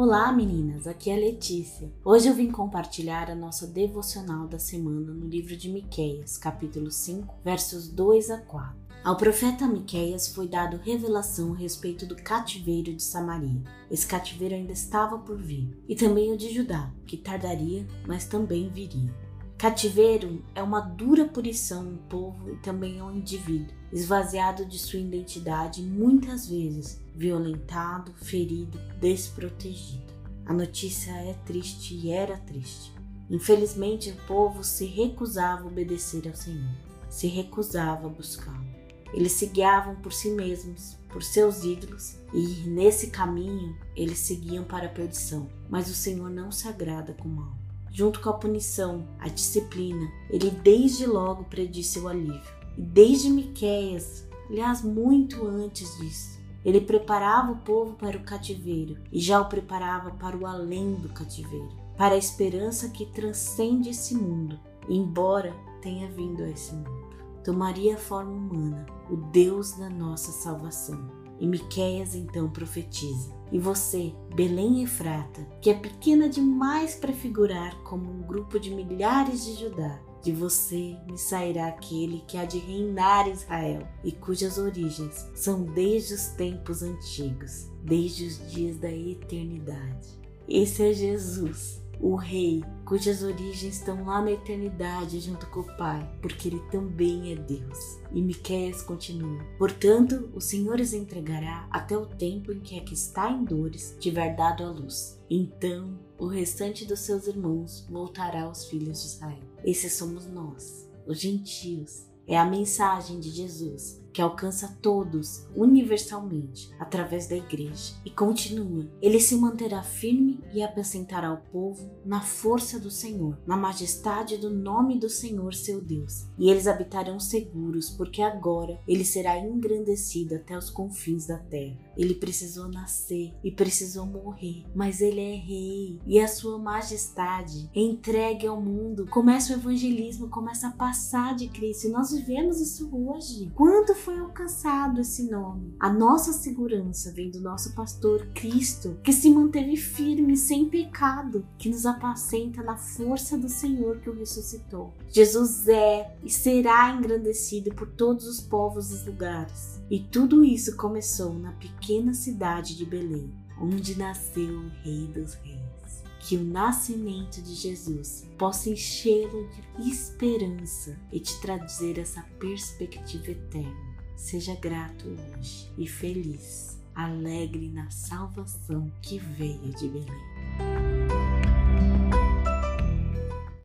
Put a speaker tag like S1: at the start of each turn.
S1: Olá meninas, aqui é Letícia. Hoje eu vim compartilhar a nossa devocional da semana no livro de Miqueias, capítulo 5, versos 2 a 4. Ao profeta Miqueias foi dado revelação a respeito do cativeiro de Samaria. Esse cativeiro ainda estava por vir, e também o de Judá, que tardaria, mas também viria. Cativeiro é uma dura punição um povo e também ao indivíduo, esvaziado de sua identidade, muitas vezes violentado, ferido, desprotegido. A notícia é triste e era triste. Infelizmente, o povo se recusava a obedecer ao Senhor, se recusava a buscá-lo. Eles se guiavam por si mesmos, por seus ídolos, e nesse caminho eles seguiam para a perdição. Mas o Senhor não se agrada com o mal. Junto com a punição, a disciplina, ele desde logo predisse o alívio. E desde Miqueias, aliás, muito antes disso, ele preparava o povo para o cativeiro e já o preparava para o além do cativeiro, para a esperança que transcende esse mundo, embora tenha vindo a esse mundo. Tomaria a forma humana, o Deus da nossa salvação. E Miqueias então profetiza: E você, Belém Efrata, que é pequena demais para figurar como um grupo de milhares de Judá, de você me sairá aquele que há de reinar Israel e cujas origens são desde os tempos antigos, desde os dias da eternidade. Esse é Jesus, o Rei, cujas origens estão lá na eternidade junto com o Pai, porque ele também é Deus. E Miqueias continua: Portanto, o Senhor os entregará até o tempo em que a que está em dores tiver dado a luz. Então, o restante dos seus irmãos voltará aos filhos de Israel. Esses somos nós, os gentios. É a mensagem de Jesus que alcança todos universalmente através da igreja. E continua: ele se manterá firme e apacentará o povo na força do Senhor, na majestade do nome do Senhor seu Deus. E eles habitarão seguros, porque agora ele será engrandecido até os confins da terra. Ele precisou nascer e precisou morrer, mas ele é rei e a sua majestade é entregue ao mundo. Começa o evangelismo, começa a passar de Cristo. E nós vivemos isso hoje. Quanto alcançado esse nome. A nossa segurança vem do nosso pastor Cristo, que se manteve firme, sem pecado, que nos apacenta na força do Senhor que o ressuscitou. Jesus é e será engrandecido por todos os povos dos lugares. E tudo isso começou na pequena cidade de Belém, onde nasceu o Rei dos Reis que o nascimento de Jesus possa enchê-lo de esperança e te trazer essa perspectiva eterna. Seja grato hoje e feliz, alegre na salvação que veio de Belém.